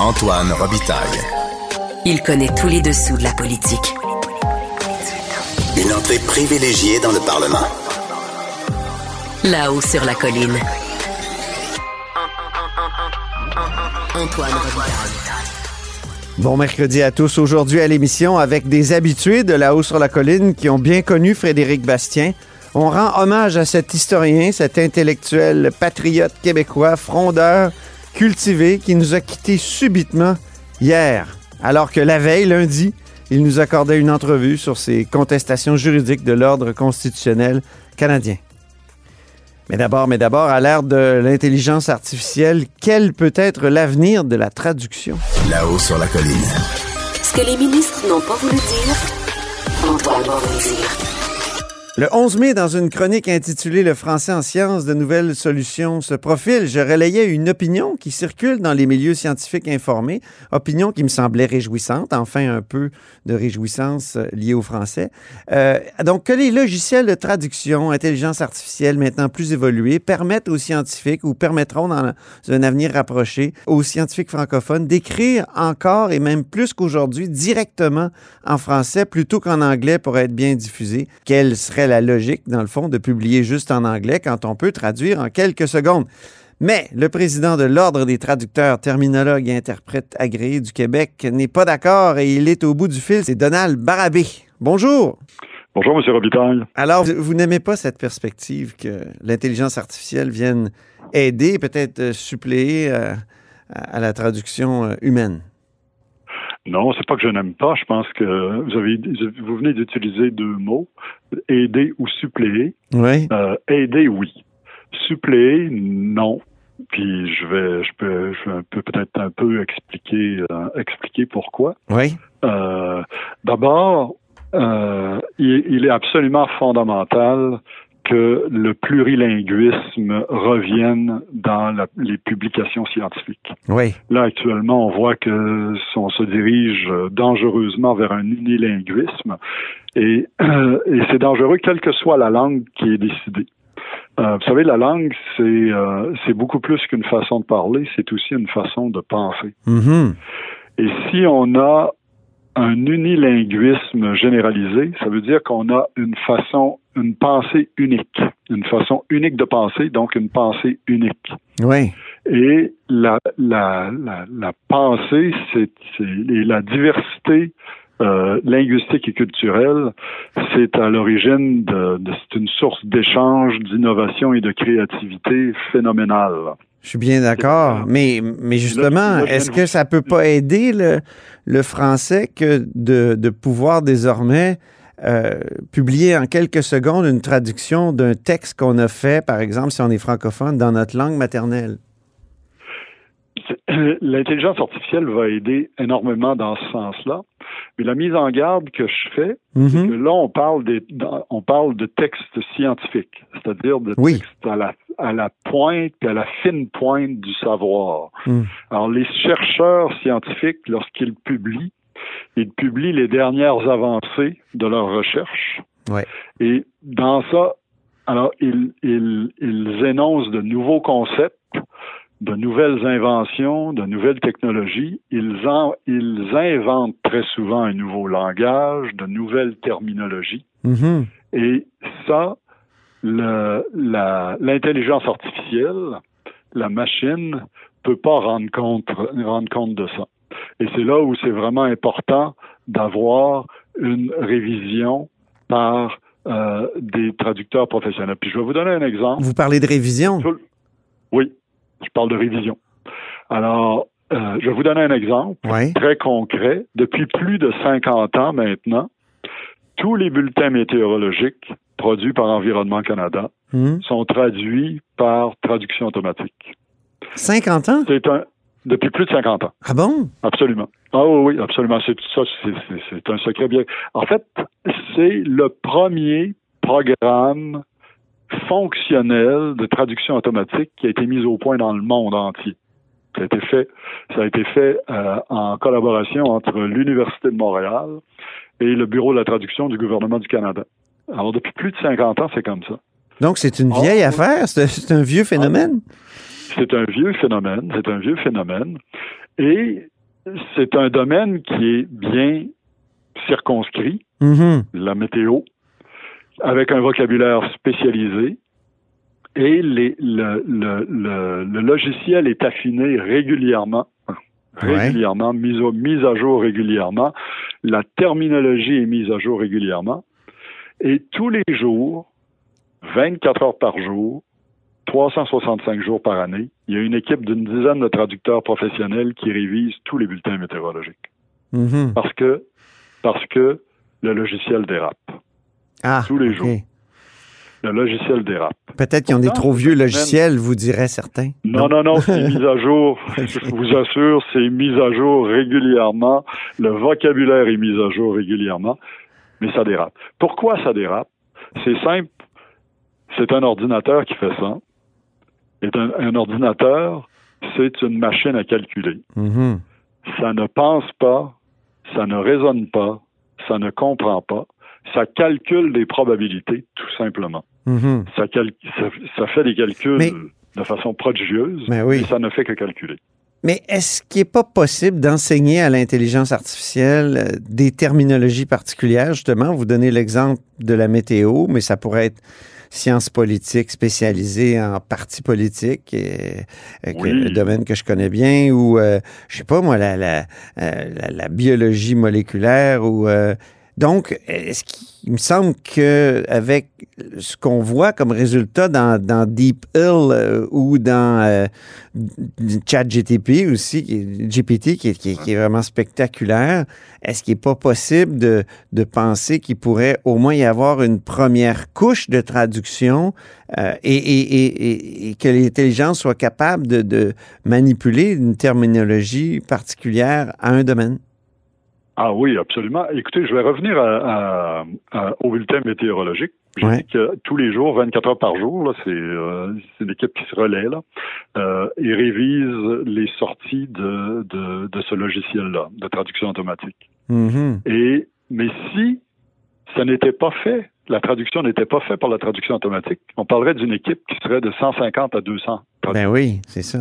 Antoine Robitaille. Il connaît tous les dessous de la politique. Une entrée privilégiée dans le Parlement. Là-haut sur la colline. Antoine Robitaille. Bon mercredi à tous. Aujourd'hui à l'émission avec des habitués de là-haut sur la colline qui ont bien connu Frédéric Bastien. On rend hommage à cet historien, cet intellectuel patriote québécois, frondeur, cultivé, qui nous a quittés subitement hier, alors que la veille, lundi, il nous accordait une entrevue sur ses contestations juridiques de l'ordre constitutionnel canadien. Mais d'abord, mais d'abord, à l'ère de l'intelligence artificielle, quel peut être l'avenir de la traduction? Là-haut sur la colline. Ce que les ministres n'ont pas voulu dire, va vous le dire. Le 11 mai, dans une chronique intitulée Le français en sciences, de nouvelles solutions se profilent, je relayais une opinion qui circule dans les milieux scientifiques informés, opinion qui me semblait réjouissante, enfin un peu de réjouissance euh, liée au français. Euh, donc, que les logiciels de traduction, intelligence artificielle maintenant plus évolués, permettent aux scientifiques ou permettront dans un avenir rapproché aux scientifiques francophones d'écrire encore et même plus qu'aujourd'hui directement en français plutôt qu'en anglais pour être bien diffusé. Quelle serait la logique, dans le fond, de publier juste en anglais quand on peut traduire en quelques secondes. Mais le président de l'Ordre des traducteurs, terminologues et interprètes agréés du Québec n'est pas d'accord et il est au bout du fil. C'est Donald Barabé. Bonjour. Bonjour, M. Robitaille. Alors, vous, n'aimez pas cette perspective que l'intelligence artificielle vienne aider, peut-être euh, suppléer euh, à, à la traduction euh, humaine? Non, c'est pas que je n'aime pas. Je pense que vous avez, vous venez d'utiliser deux mots, aider ou suppléer. Oui. Euh, aider, oui. Suppléer, non. Puis je vais, je peux, je peux peut-être un peu expliquer, euh, expliquer pourquoi. Oui. Euh, D'abord, euh, il, il est absolument fondamental que le plurilinguisme revienne dans la- les publications scientifiques. Oui. Là, actuellement, on voit que on se dirige dangereusement vers un unilinguisme et, et c'est dangereux quelle que soit la langue qui est décidée. Euh, vous savez, la langue, c'est euh, beaucoup plus qu'une façon de parler, c'est aussi une façon de penser. Mhm. Et si on a un unilinguisme généralisé, ça veut dire qu'on a une façon, une pensée unique, une façon unique de penser, donc une pensée unique. Oui. Et la, la, la, la pensée, c'est c'est- et la diversité euh, linguistique et culturelle, c'est à l'origine de, de c'est une source d'échange, d'innovation et de créativité phénoménale. Je suis bien d'accord, mais, mais justement, est-ce que ça peut pas aider le, le français que de, de pouvoir désormais euh, publier en quelques secondes une traduction d'un texte qu'on a fait, par exemple, si on est francophone, dans notre langue maternelle? L'intelligence artificielle va aider énormément dans ce sens-là. Mais la mise en garde que je fais, c'est que Mhm. là, on parle, des, dans- on parle de textes scientifiques, c'est-à-dire de Oui. textes à la, à la pointe et à la fine pointe du savoir. Mm. Alors, les chercheurs scientifiques, lorsqu'ils publient, ils publient les dernières avancées de leurs recherches. Ouais. Et dans ça, alors, ils, ils, ils énoncent de nouveaux concepts, de nouvelles inventions, de nouvelles technologies. Ils, en, ils inventent très souvent un nouveau langage, de nouvelles terminologies. Mhm. Et ça, l'intelligence artificielle, la machine, peut pas rendre compte, rendre compte de ça. Et c'est là où c'est vraiment important d'avoir une révision par euh, des traducteurs professionnels. Puis je vais vous donner un exemple. Vous parlez de révision? Oui, je parle de révision. Alors, euh, je vais vous donner un exemple Oui. très concret. Depuis plus de 50 ans maintenant, tous les bulletins météorologiques produits par Environnement Canada Mhm. sont traduits par traduction automatique. 50 ans? C'est un depuis plus de 50 ans, Ah bon? absolument. Ah oui, oui, absolument. C'est ça, c'est un secret bien. En fait, c'est le premier programme fonctionnel de traduction automatique qui a été mis au point dans le monde entier. Ça a été fait, ça a été fait euh, en collaboration entre l'Université de Montréal et le Bureau de la traduction du gouvernement du Canada. Alors, depuis plus de 50 ans, c'est comme ça. Donc, c'est une Oh, vieille affaire? C'est un vieux phénomène? c'est un vieux phénomène, c'est un vieux phénomène, et c'est un domaine qui est bien circonscrit, Mhm. la météo, avec un vocabulaire spécialisé, et les, le, le, le, le logiciel est affiné régulièrement, Ouais. régulièrement, au- mise à jour régulièrement, la terminologie est mise à jour régulièrement, et tous les jours, 24 heures par jour, 365 jours par année, il y a une équipe d'une dizaine de traducteurs professionnels qui révisent tous les bulletins météorologiques. Mhm. Parce que, parce que le logiciel dérape. Ah, tous les ok. jours. Le logiciel dérape. Peut-être qu'ils ont des Pourtant, trop vieux logiciels, vous diraient certains. Non, non, non, c'est mis à jour. Je vous assure, c'est mis à jour régulièrement. Le vocabulaire est mis à jour régulièrement, mais ça dérape. Pourquoi ça dérape? C'est simple. C'est un ordinateur qui fait ça. Et un, un ordinateur, c'est une machine à calculer. Mhm. Ça ne pense pas, ça ne raisonne pas, ça ne comprend pas. Ça calcule des probabilités, tout simplement. Mhm. Ça, cal- ça, ça fait des calculs Mais- de façon prodigieuse, Mais oui. ça ne fait que calculer. Mais est-ce qu'il n'est pas possible d'enseigner à l'intelligence artificielle euh, des terminologies particulières? Justement, vous donnez l'exemple de la météo, mais ça pourrait être sciences politiques spécialisées en parti politique, euh, que- le domaine que je connais bien, ou, euh, je sais pas moi, la, la, euh, la- la biologie moléculaire, ou... euh, donc, est-ce qu'il me semble que avec ce qu'on voit comme résultat dans, dans Deep Hill euh, ou dans euh, ChatGTP aussi, qui GPT, qui est, vraiment spectaculaire, est-ce qu'il n'est pas possible de, penser qu'il pourrait au moins y avoir une première couche de traduction euh, et que l'intelligence soit capable de, de manipuler une terminologie particulière à un domaine? Ah oui, absolument. Écoutez, je vais revenir à- à- à- au bulletin météorologique. J'ai Ouais. dit que tous les jours, 24 heures par jour, là, c'est euh, c'est l'équipe qui se relaie là, euh, et révise les sorties de, de, de ce logiciel-là, de traduction automatique. Mhm. Et mais si ça n'était pas fait, la traduction n'était pas faite par la traduction automatique, on parlerait d'une équipe qui serait de 150 à 200 Ben oui, c'est ça.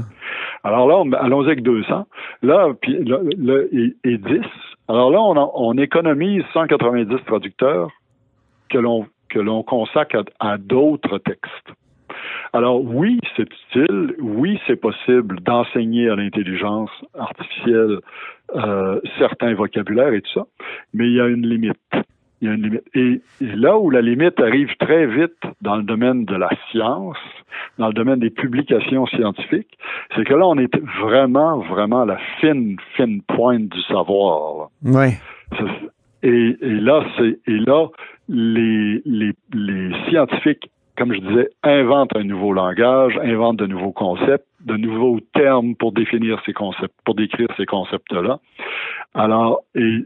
alors là, on- allons-y avec 200. Là, puis là, là, et, et 10. Alors là, on, économise 190 traducteurs que l'on que l'on consacre à, à d'autres textes. Alors oui, c'est utile, oui, c'est possible d'enseigner à l'intelligence artificielle euh, certains vocabulaires et tout ça, mais il y a une limite. Il y a une limite. Et, et là où la limite arrive très vite dans le domaine de la science, dans le domaine des publications scientifiques, c'est que là, on est vraiment, vraiment à la fine, fine pointe du savoir. là. Et, et là, c'est et là, les, les, les scientifiques, comme je disais, inventent un nouveau langage, inventent de nouveaux concepts, de nouveaux termes pour définir ces concepts, pour décrire ces concepts-là. Alors, et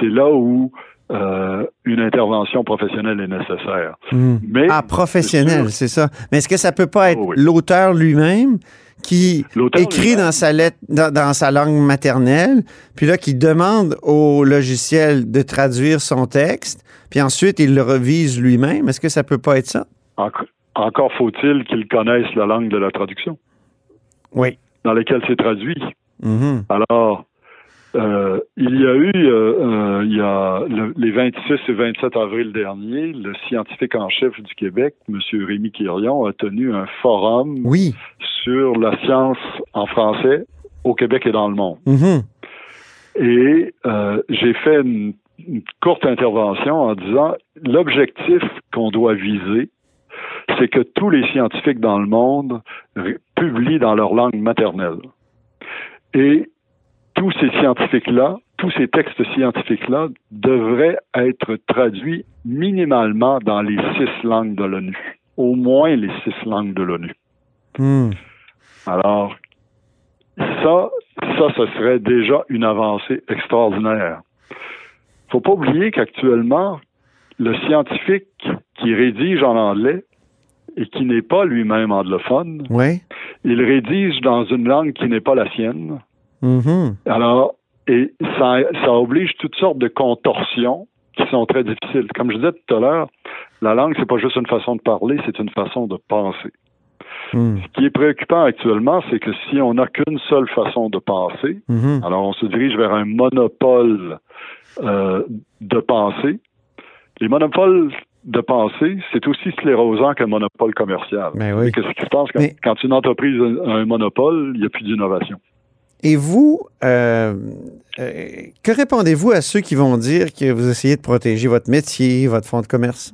c'est là où euh, une intervention professionnelle est nécessaire. Mhm. Mais Ah, professionnel, c'est ça. Mais est-ce que ça peut pas être Oh oui. l'auteur lui-même qui écrit dans sa lettre, dans, dans sa langue maternelle, puis là qui demande au logiciel de traduire son texte, puis ensuite il le revise lui-même? Est-ce que ça peut pas être ça? Enc- encore faut-il qu'ils connaissent la langue de la traduction Oui. dans laquelle c'est traduit. Mhm. Alors, euh, il y a eu, euh, euh, il y a le- les 26 et 27 avril dernier, le scientifique en chef du Québec, M. Rémi Quirion, a tenu un forum Oui. sur la science en français au Québec et dans le monde. Mhm. Et j'ai fait une, une courte intervention en disant l'objectif qu'on doit viser, c'est que tous les scientifiques dans le monde publient dans leur langue maternelle. Et tous ces scientifiques-là, tous ces textes scientifiques-là devraient être traduits minimalement dans les six langues de l'ONU. Au moins les six langues de l'ONU. Mhm. Alors, ça, ça, ce serait déjà une avancée extraordinaire. Faut pas oublier qu'actuellement, le scientifique qui rédige en anglais et qui n'est pas lui-même anglophone, Oui. il rédige dans une langue qui n'est pas la sienne. Mhm. Alors, et ça, ça oblige toutes sortes de contorsions qui sont très difficiles. Comme je disais tout à l'heure, la langue, c'est pas juste une façon de parler, c'est une façon de penser. Hmm. Ce qui est préoccupant actuellement, c'est que si on n'a qu'une seule façon de penser, Mhm. alors on se dirige vers un monopole euh, de pensée. Les monopoles de pensée, c'est aussi sclérosant qu'un monopole commercial. Ben oui. Qu'est-ce qui se passe quand, Mais- quand une entreprise a un monopole, il n'y a plus d'innovation? Et vous, euh, euh, que répondez-vous à ceux qui vont dire que vous essayez de protéger votre métier, votre fonds de commerce?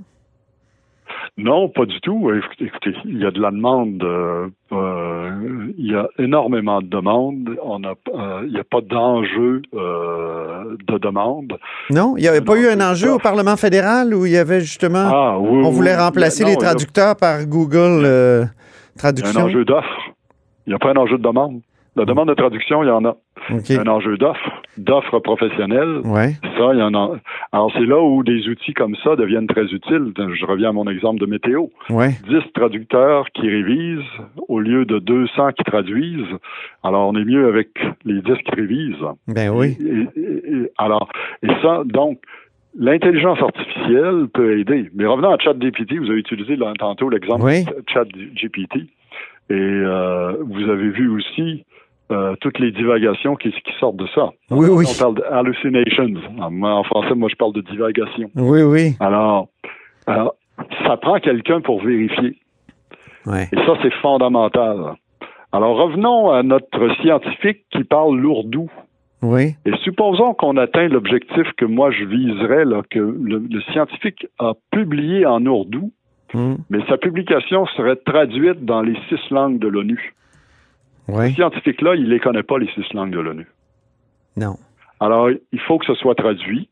Non, pas du tout. Écoutez, écoutez, il y a de la demande. euh, euh, il y a énormément de demandes. On a, euh, il n'y a pas d'enjeu euh, de demande. Non? Il n'y avait pas eu un enjeu au Parlement fédéral où il y avait justement... Ah, oui, on voulait oui. remplacer Non, les a- traducteurs par Google euh, Il y a Traduction? un enjeu d'offre. Il n'y a pas un enjeu de demande. La demande de traduction, il y en a. OK. Il y a un enjeu d'offre, d'offre professionnelle. Ouais. Ça, il y en a. Alors, c'est là où des outils comme ça deviennent très utiles. Je reviens à mon exemple de météo. Ouais. 10 traducteurs qui révisent au lieu de 200 qui traduisent. Alors, on est mieux avec les 10 qui révisent. Ben oui. Et, et- et- alors, et ça, donc, l'intelligence artificielle peut aider. Mais revenons à ChatGPT, vous avez utilisé là, tantôt l'exemple Oui. de ChatGPT. Et euh, vous avez vu aussi euh, toutes les divagations qui, qui sortent de ça. Oui, oui. On parle d'hallucinations. En, en français, moi, je parle de divagation. Oui, oui. Alors, alors, ça prend quelqu'un pour vérifier. Ouais. Et ça, c'est fondamental. Alors, revenons à notre scientifique qui parle lourdou. Oui. Et supposons qu'on atteint l'objectif que moi je viserais, là, que le, le scientifique a publié en ourdou, Hmm. mais sa publication serait traduite dans les six langues de l'ONU. Ce Oui. scientifique-là, il ne les connaît pas, les six langues de l'ONU. Non. Alors, il faut que ce soit traduit.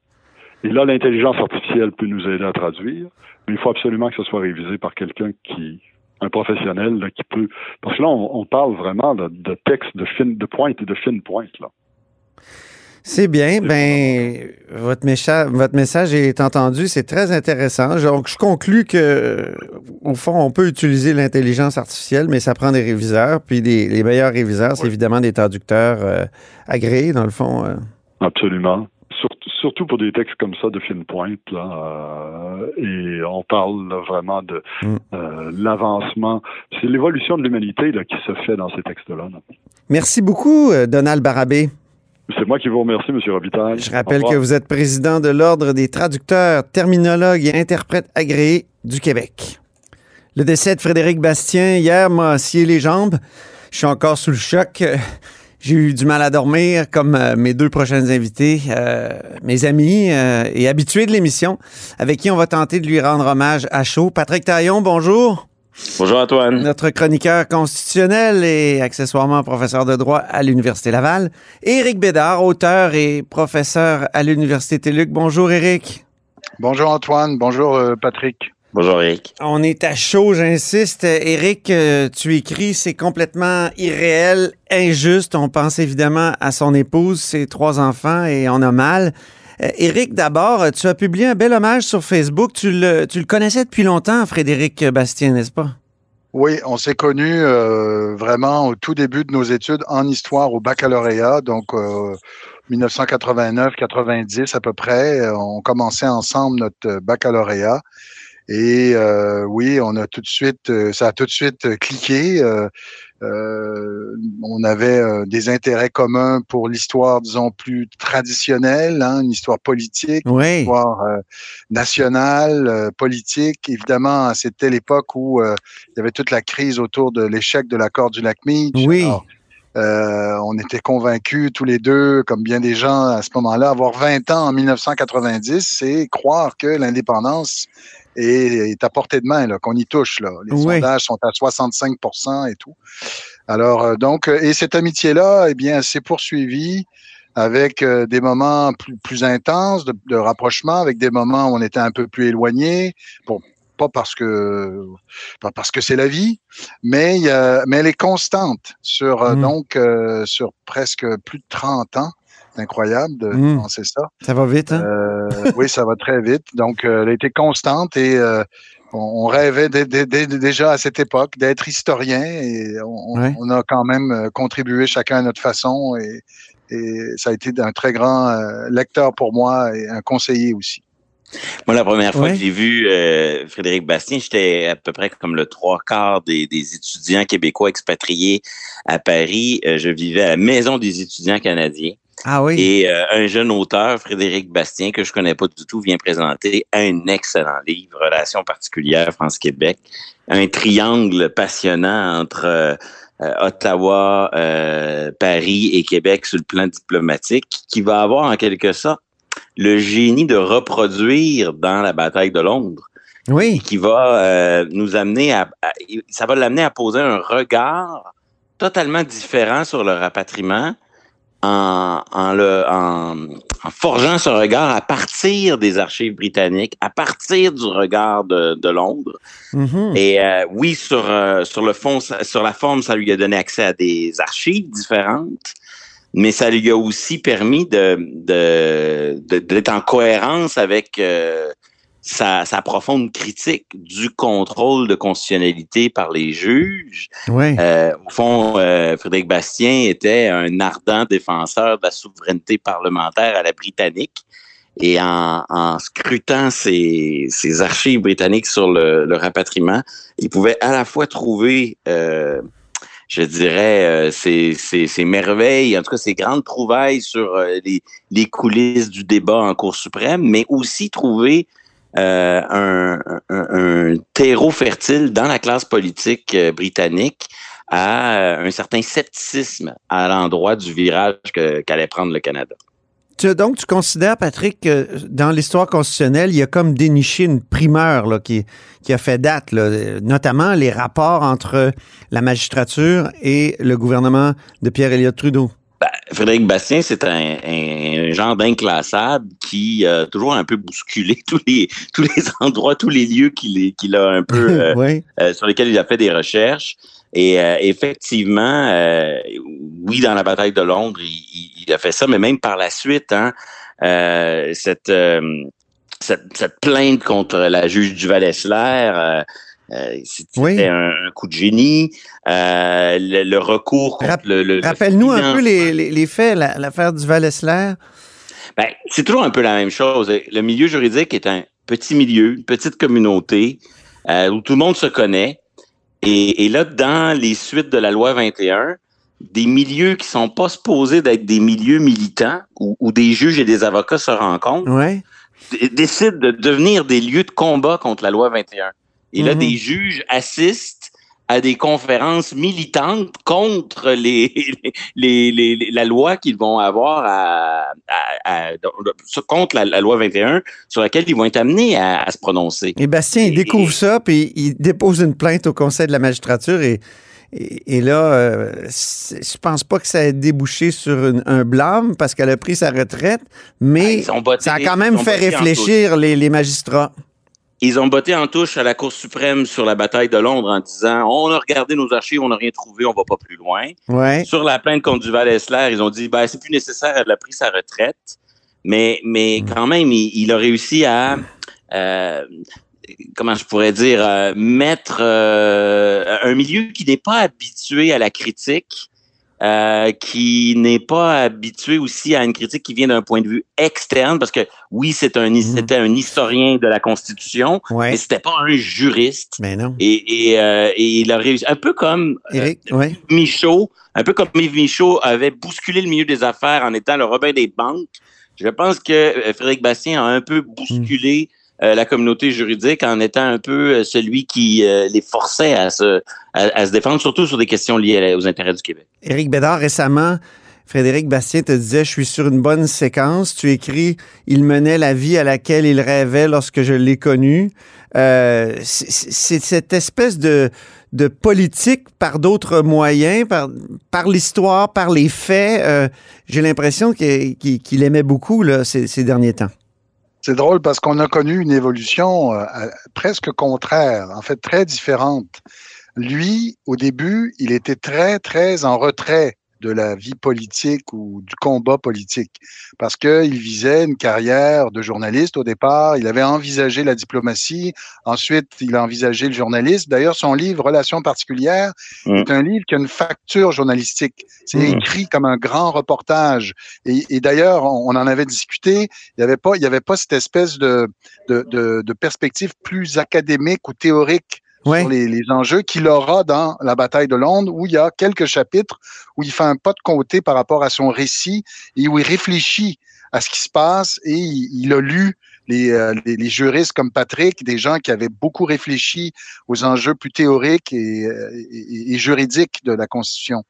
Et là, l'intelligence artificielle peut nous aider à traduire, mais il faut absolument que ce soit révisé par quelqu'un qui, un professionnel, là, qui peut. Parce que là, on, on parle vraiment de, de textes de fine, de pointe et de fine pointe, là. C'est bien. Ben, votre, mécha- votre message est entendu. C'est très intéressant. Donc, je conclus que, au fond, on peut utiliser l'intelligence artificielle, mais ça prend des réviseurs. Puis, des, les meilleurs réviseurs, c'est Oui. évidemment des traducteurs euh, agréés, dans le fond. euh. Absolument. Surtout, surtout pour des textes comme ça de fine pointe, là. euh, et on parle là, vraiment de Mm. euh, l'avancement. C'est l'évolution de l'humanité qui se fait dans ces textes-là. là. Merci beaucoup, Donald Barabé. C'est moi qui vous remercie, M. Robitaille. Je rappelle que vous êtes président de l'Ordre des traducteurs, terminologues et interprètes agréés du Québec. Le décès de Frédéric Bastien hier m'a scié les jambes. Je suis encore sous le choc. J'ai eu du mal à dormir, comme euh, mes deux prochaines invités, euh, mes amis euh, et habitués de l'émission, avec qui on va tenter de lui rendre hommage à chaud. Patrick Taillon, bonjour. Bonjour Antoine. Notre chroniqueur constitutionnel et accessoirement professeur de droit à l'Université Laval. Éric Bédard, auteur et professeur à l'Université TELUC. Bonjour Éric. Bonjour Antoine, bonjour euh, Patrick. Bonjour Eric. On est à chaud, j'insiste. Éric, euh, tu écris, c'est complètement irréel, injuste. On pense évidemment à son épouse, ses trois enfants et on a mal. Euh, Éric, d'abord, tu as publié un bel hommage sur Facebook. Tu le, connaissais depuis longtemps, Frédéric Bastien, n'est-ce pas? Oui, on s'est connus euh, vraiment au tout début de nos études en histoire au baccalauréat, donc euh, 1989-90 à peu près. Euh, On commençait ensemble notre euh, baccalauréat. Et euh, oui, on a tout de suite, euh, ça a tout de suite euh, cliqué. Euh, on avait des intérêts communs pour l'histoire, disons, plus traditionnelle, hein, une histoire politique, Oui. histoire nationale, politique. Évidemment, c'était l'époque où il y avait toute la crise autour de l'échec de l'accord du lac Meach. Oui. Alors, euh, on était convaincus tous les deux, comme bien des gens à ce moment-là, avoir 20 ans en 1990, c'est croire que l'indépendance est, est à portée de main, là, qu'on y touche. Là. Les Oui. sondages sont à 65% et tout. Alors, euh, donc, euh, et cette amitié-là, eh bien, s'est poursuivie avec euh, des moments plus, plus intenses de, de rapprochement, avec des moments où on était un peu plus éloignés, pour pas parce que pas parce que c'est la vie, mais a, mais elle est constante sur euh, Mm. donc euh, sur presque plus de 30 ans. Incroyable de Mm. penser ça? Ça va vite, hein? Euh, oui, ça va très vite. Donc, euh, elle a été constante et euh, on, rêvait dé- dé- dé- déjà à cette époque d'être historien et on, on- Ouais. on a quand même euh, contribué chacun à notre façon et, et ça a été un très grand euh, lecteur pour moi et un conseiller aussi. Moi, la première fois Ouais. que j'ai vu euh, Frédéric Bastien, j'étais à peu près comme le trois quarts des, des étudiants québécois expatriés à Paris. Euh, je vivais à la Maison des étudiants canadiens. Ah oui. Et euh, un jeune auteur, Frédéric Bastien, que je connais pas du tout, vient présenter un excellent livre, Relations particulières France-Québec. Un triangle passionnant entre euh, euh, Ottawa, euh, Paris et Québec sur le plan diplomatique, qui va avoir en quelque sorte le génie de reproduire dans la bataille de Londres Oui. qui va nous amener à, à- ça va l'amener à poser un regard totalement différent sur le rapatriement en, en le en, en forgeant ce regard à partir des archives britanniques, à partir du regard de, de Londres. Mhm. Et euh, oui, sur euh, sur le fond, sur la forme, ça lui a donné accès à des archives différentes, mais ça lui a aussi permis de de- de- d'être en cohérence avec euh, sa, sa profonde critique du contrôle de constitutionnalité par les juges. Oui. Euh, au fond, euh, Frédéric Bastien était un ardent défenseur de la souveraineté parlementaire à la britannique. Et en, en scrutant ces archives britanniques sur le, le rapatriement, il pouvait à la fois trouver, euh, je dirais, ces merveilles, en tout cas ces grandes trouvailles sur les, les coulisses du débat en Cour suprême, mais aussi trouver euh, un, terreau fertile dans la classe politique euh, britannique à euh, un certain scepticisme à l'endroit du virage qu'allait prendre le Canada. Donc, tu considères, Patrick, que dans l'histoire constitutionnelle, il y a comme déniché une primeur qui, qui a fait date, notamment les rapports entre la magistrature et le gouvernement de Pierre-Éliott Trudeau? Frédéric Bastien, c'est un, un genre d'inclassable qui a toujours un peu bousculé tous les tous les endroits, tous les lieux qu'il est- qu'il a un peu euh, euh, sur lesquels il a fait des recherches. Et euh, effectivement, euh, oui, dans la bataille de Londres, il, il- a fait ça, mais même par la suite, hein, euh, cette, euh, cette, cette plainte contre la juge Duval-Essler, euh, euh, c'était Oui. un, un coup de génie. Euh, le, le recours contre le, le- le Rappelle-nous un peu les, les- les faits, la- l'affaire du Val-Esler. ben, c'est toujours un peu la même chose. Le milieu juridique est un petit milieu, une petite communauté euh, où tout le monde se connaît. Et, et là, dans les suites de la loi 21, des milieux qui sont pas supposés d'être des milieux militants où, où des juges et des avocats se rencontrent, décident de devenir des lieux de combat contre la loi 21. Et là, Mhm. des juges assistent à des conférences militantes contre les, les, les- les- la loi qu'ils vont avoir à, à- à- contre la, la loi 21 sur laquelle ils vont être amenés à, à se prononcer. Et Bastien, il Et- découvre ça, puis il dépose une plainte au Conseil de la magistrature et, et, et là, euh, je pense pas que ça ait débouché sur une- un blâme parce qu'elle a pris sa retraite, mais botté- ça a quand même fait réfléchir les, les magistrats. Ils ont botté en touche à la Cour suprême sur la bataille de Londres en disant on a regardé nos archives, on n'a rien trouvé, on va pas plus loin. Ouais. Sur la plainte contre Duval-Essler, ils ont dit ben c'est plus nécessaire, elle a pris sa retraite. Mais, mais quand même, il, il a réussi à euh, comment je pourrais dire euh, mettre euh, un milieu qui n'est pas habitué à la critique. Euh, qui n'est pas habitué aussi à une critique qui vient d'un point de vue externe, parce que oui, c'est un, Mhm. c'était un historien de la Constitution, Ouais. mais c'était pas un juriste. Mais non. Et, et, euh, et il a réussi, un peu comme euh, Éric, ouais. Michaud, un peu comme Yves Michaud avait bousculé le milieu des affaires en étant le Robin des banques. Je pense que euh, Frédéric Bastien a un peu bousculé euh, la communauté juridique en étant un peu euh, celui qui euh, les forçait à se, à, se défendre, surtout sur des questions liées aux intérêts du Québec. Éric Bédard, récemment, Frédéric Bastien te disait Je suis sur une bonne séquence. Tu écris Il menait la vie à laquelle il rêvait lorsque je l'ai connu. Euh, c'est cette espèce de, de politique par d'autres moyens, par, par l'histoire, par les faits. euh, J'ai l'impression qu'il qu'il aimait beaucoup là, ces, ces derniers temps. C'est drôle parce qu'on a connu une évolution euh, presque contraire, en fait très différente. Lui, au début, il était très, très en retrait de la vie politique ou du combat politique. Parce qu'il visait une carrière de journaliste au départ. Il avait envisagé la diplomatie. Ensuite, il a envisagé le journaliste. D'ailleurs, son livre Relations particulières Mm. est un livre qui a une facture journalistique. C'est Mm. écrit comme un grand reportage. Et, et d'ailleurs, on, on en avait discuté. Il n'y avait pas, il y avait pas cette espèce de, de, de, de perspective plus académique ou théorique Sur les, les enjeux qu'il aura dans la bataille de Londres, où il y a quelques chapitres où il fait un pas de côté par rapport à son récit et où il réfléchit à ce qui se passe et il, il a lu les, euh, les, les juristes comme Patrick, des gens qui avaient beaucoup réfléchi aux enjeux plus théoriques et, euh, et- et juridiques de la Constitution.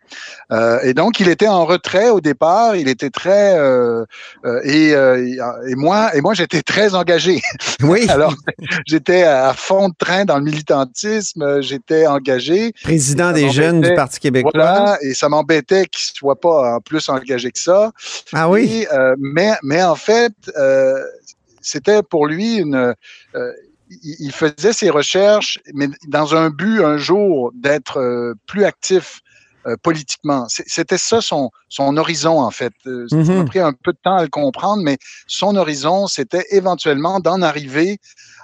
Euh, et donc, il était en retrait au départ, il était très... euh, euh, et, euh, et moi, et moi j'étais très engagé. Oui, Alors, j'étais à fond de train dans le militantisme, j'étais engagé. président des jeunes du. Parti québécois. Voilà, et ça m'embêtait qu'il soit pas en plus engagé que ça. Ah oui, Et, mais, mais en fait, euh, c'était pour lui une. euh, il faisait ses recherches, mais dans un but un jour d'être euh, plus actif euh, politiquement. C'était ça son, son horizon, en fait. Euh, Ça m'a Mhm. pris un peu de temps à le comprendre, mais son horizon, c'était éventuellement d'en arriver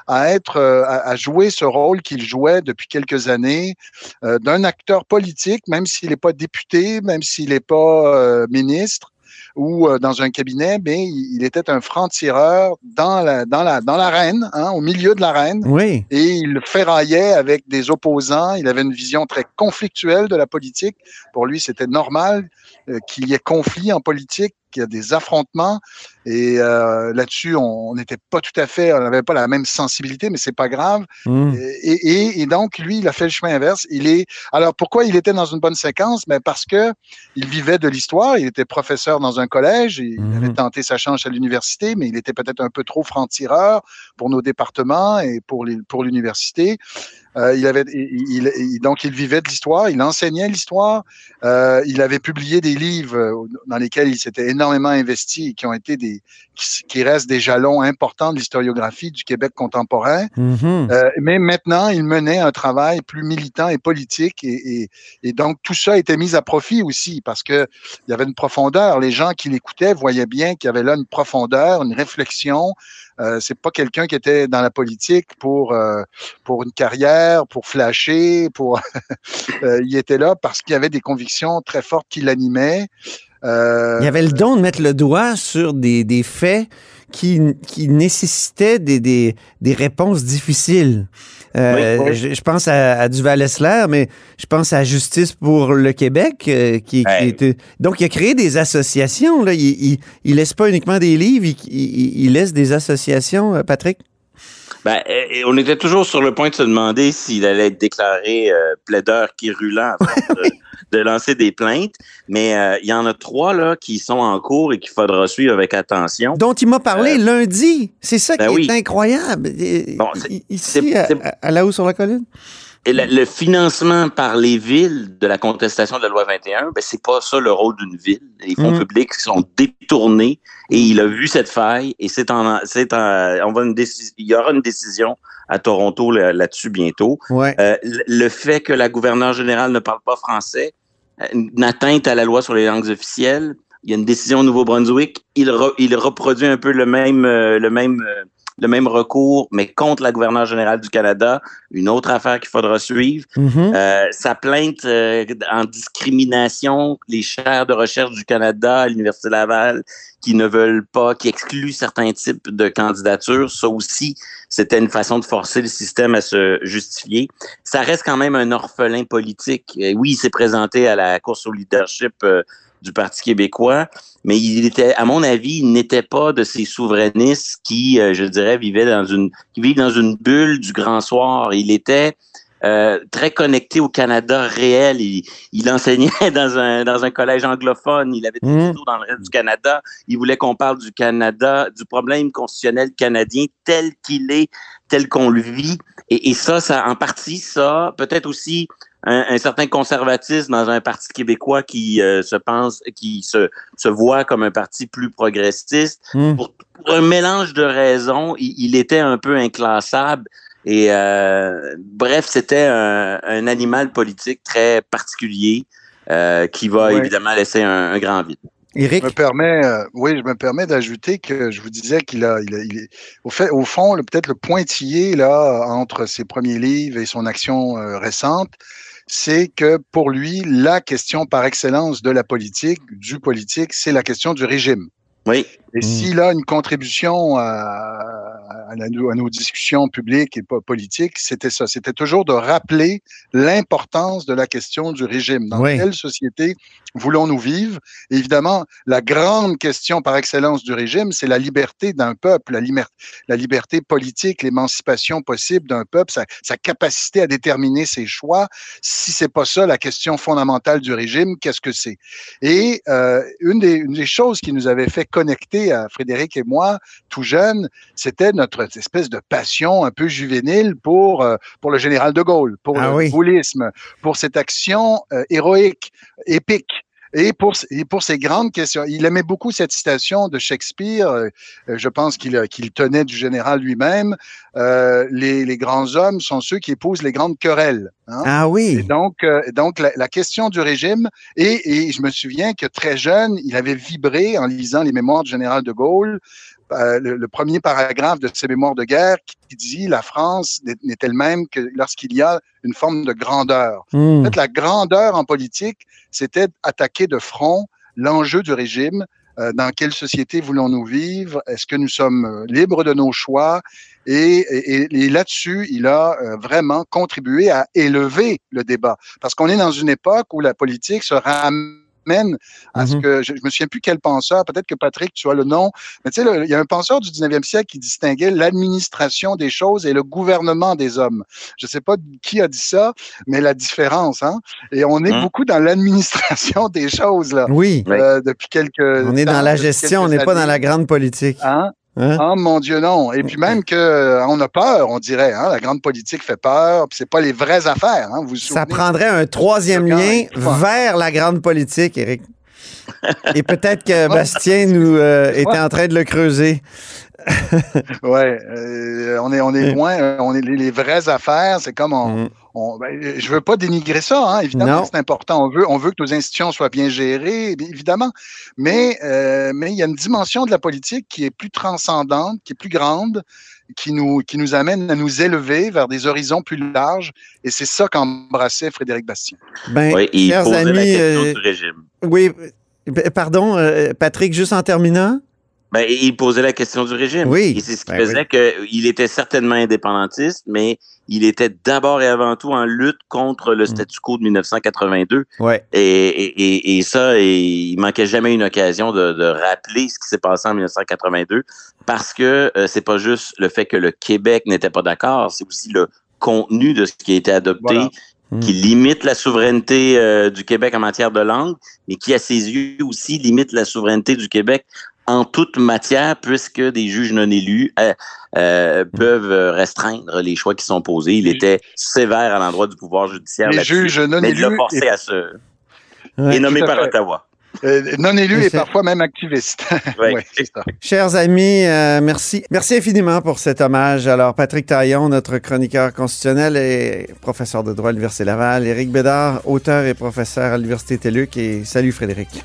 à être, euh, à, à jouer ce rôle qu'il jouait depuis quelques années, d'un acteur politique, même s'il n'est pas député, même s'il n'est pas ministre ou euh, dans un cabinet, mais il, il était un franc-tireur dans la dans la dans l'arène, hein, au milieu de l'arène, oui. et il ferraillait avec des opposants. Il avait une vision très conflictuelle de la politique. Pour lui, c'était normal euh, qu'il y ait conflit en politique, qu'il y ait des affrontements. Et euh, là-dessus, on n'était pas tout à fait, on n'avait pas la même sensibilité, mais c'est pas grave. Mm. Et, et, et donc, lui, il a fait le chemin inverse. Il est. Alors, pourquoi il était dans une bonne séquence? Mais parce que il vivait de l'histoire. Il était professeur dans un collège. Il Mhm. avait tenté sa chance à l'université, mais il était peut-être un peu trop franc-tireur pour nos départements et pour les, pour l'université. Euh, il avait, il, il- donc il vivait de l'histoire, il enseignait l'histoire, euh, il avait publié des livres euh, dans lesquels il s'était énormément investi et qui ont été des, qui, qui restent des jalons importants de l'historiographie du Québec contemporain. Mhm. Euh, mais maintenant, il menait un travail plus militant et politique, et, et, et donc tout ça était mis à profit aussi parce que il y avait une profondeur. Les gens qui l'écoutaient voyaient bien qu'il y avait là une profondeur, une réflexion. Euh, c'est pas quelqu'un qui était dans la politique pour euh, pour une carrière, pour flasher, pour euh, il était là parce qu'il y avait des convictions très fortes qui l'animaient. Euh, Il y avait le don de mettre le doigt sur des, des faits qui, qui nécessitaient des, des, des réponses difficiles. Euh, Oui, oui. Je, je pense à, à Duval-Essler, mais je pense à Justice pour le Québec. euh, qui, était... Donc, il a créé des associations. Là. Il, il, il laisse pas uniquement des livres, il, il- il laisse des associations, Patrick? Ben, et- on était toujours sur le point de se demander s'il allait être déclaré euh, plaideur qui roulant avant de, lancer des plaintes. Mais euh, il y en a trois là qui sont en cours et qu'il faudra suivre avec attention. Dont il m'a parlé lundi. C'est ça ben qui oui. est incroyable. Bon, I- Ici, à, à- la haut sur la colline. Et le, le financement par les villes de la contestation de la loi 21, ben c'est pas ça le rôle d'une ville. Les fonds Mhm. publics sont détournés et il a vu cette faille et c'est en, c'est en, on va une déci- il y aura une décision à Toronto là- là-dessus bientôt. Ouais. Euh, le- fait que la gouverneure générale ne parle pas français, euh, une atteinte à la loi sur les langues officielles. Il y a une décision au Nouveau-Brunswick. Il, re- il reproduit un peu le même, euh, le même, euh, le même recours, mais contre la gouverneure générale du Canada. Une autre affaire qu'il faudra suivre. Mhm. Euh, sa plainte euh, en discrimination, les chaires de recherche du Canada à l'Université Laval qui ne veulent pas, qui excluent certains types de candidatures, ça aussi, c'était une façon de forcer le système à se justifier. Ça reste quand même un orphelin politique. Oui, il s'est présenté à la course au leadership euh, du Parti québécois, mais il était, à mon avis, il n'était pas de ces souverainistes qui, euh, je dirais, vivaient dans une, qui vivent dans une bulle du grand soir. Il était euh, très connecté au Canada réel. Il, il enseignait dans un, dans un collège anglophone. Il avait des réseaux dans le reste du Canada. Il voulait qu'on parle du Canada, du problème constitutionnel canadien tel qu'il est, tel qu'on le vit. Et, et ça, ça, en partie, ça, peut-être aussi un, un certain conservatisme dans un parti québécois qui euh, se pense, qui se, se voit comme un parti plus progressiste. Mhm. Pour, pour un mélange de raisons, il, il était un peu inclassable. Et euh, bref, c'était un, un animal politique très particulier. euh, qui va Ouais. évidemment laisser un, un grand vide. Je me permets, euh, oui, je me permets d'ajouter que je vous disais qu'il a, il a- il est, au fait, au fond, le- peut-être le pointillé là entre ses premiers livres et son action euh, récente, c'est que pour lui, la question par excellence de la politique, du politique, c'est la question du régime. Oui, Et Mm. s'il a une contribution à, à la- à nos discussions publiques et politiques, c'était ça. C'était toujours de rappeler l'importance de la question du régime. Dans Oui. quelle société voulons-nous vivre? Évidemment, la grande question par excellence du régime, c'est la liberté d'un peuple, la, liber- la liberté politique, l'émancipation possible d'un peuple, sa, sa capacité à déterminer ses choix. Si c'est pas ça la question fondamentale du régime, qu'est-ce que c'est? Et euh, une, des, une des choses qui nous avait fait connecter à Frédéric et moi, tout jeune, c'était notre espèce de passion un peu juvénile pour, euh, pour le général de Gaulle, pour Ah le oui. gaullisme, pour cette action euh, héroïque, épique. Et pour, et pour ces grandes questions, il aimait beaucoup cette citation de Shakespeare. euh, euh, je pense qu'il euh, qu'il tenait du général lui-même. Euh, les, les grands hommes sont ceux qui épousent les grandes querelles. hein. Ah Et oui. donc, euh, donc la, la question du régime, et, et je me souviens que très jeune, il avait vibré en lisant les mémoires du général de Gaulle, euh, le, le premier paragraphe de ses mémoires de guerre qui dit la France n'est elle-même que lorsqu'il y a une forme de grandeur. En Hmm. fait, la grandeur en politique, c'était attaquer de front l'enjeu du régime. Euh, dans quelle société voulons-nous vivre? Est-ce que nous sommes euh, libres de nos choix? Et, et- et là-dessus, il a euh, vraiment contribué à élever le débat. Parce qu'on est dans une époque où la politique se ramène à ce Mhm. que, je, je me souviens plus quel penseur, peut-être que Patrick, tu as le nom, mais tu sais, il y a un penseur du 19e siècle qui distinguait l'administration des choses et le gouvernement des hommes. Je sais pas qui a dit ça, mais la différence, hein. Et on est Mhm. beaucoup dans l'administration des choses, là, Oui. Euh, depuis quelques On est dans la gestion, on n'est pas dans la grande politique. Hein? Hein? Ah mon Dieu, non. Et puis même que euh, on a peur, on dirait. Hein? La grande politique fait peur. Puis c'est pas les vraies affaires. Hein? Vous vous Ça prendrait un troisième lien vers la grande politique, Éric. Et peut-être que Bastien nous euh, était en train de le creuser. Ouais. euh, on est, on est loin. euh, On est les, les vraies affaires. C'est comme on. Mm. on ben, je veux pas dénigrer ça. Hein? Évidemment, c'est important. On veut, on veut que nos institutions soient bien gérées, bien évidemment. Mais, euh, mais il y a une dimension de la politique qui est plus transcendante, qui est plus grande, qui nous, qui nous amène à nous élever vers des horizons plus larges. Et c'est ça qu'embrassait Frédéric Bastien. Ben, oui, il chers la amis, question euh, du régime. oui, euh, pardon, Patrick, juste en terminant. Ben, il posait la question du régime. Oui. Et c'est ce qui Ben faisait qu'il était certainement indépendantiste, mais il était d'abord et avant tout en lutte contre le Mm. statu quo de 1982. Ouais. Et, et, et, ça, et il manquait jamais une occasion de, de rappeler ce qui s'est passé en 1982, parce que euh, c'est pas juste le fait que le Québec n'était pas d'accord, c'est aussi le contenu de ce qui a été adopté Voilà. Mm. qui limite la souveraineté euh, du Québec en matière de langue, mais qui, à ses yeux aussi, limite la souveraineté du Québec en toute matière, puisque des juges non élus euh, euh, peuvent euh, restreindre les choix qui sont posés. Il était sévère à l'endroit du pouvoir judiciaire Les juges non mais il l'a élus forcé et, à se... Ouais. et nommé par. Ottawa. euh, non élus Et parfois même activistes. Ouais. Ouais, c'est ça. Chers amis, euh, merci. Merci infiniment pour cet hommage. Alors, Patrick Taillon, notre chroniqueur constitutionnel et professeur de droit à l'Université Laval. Éric Bédard, auteur et professeur à l'Université TELUC. Et salut Frédéric.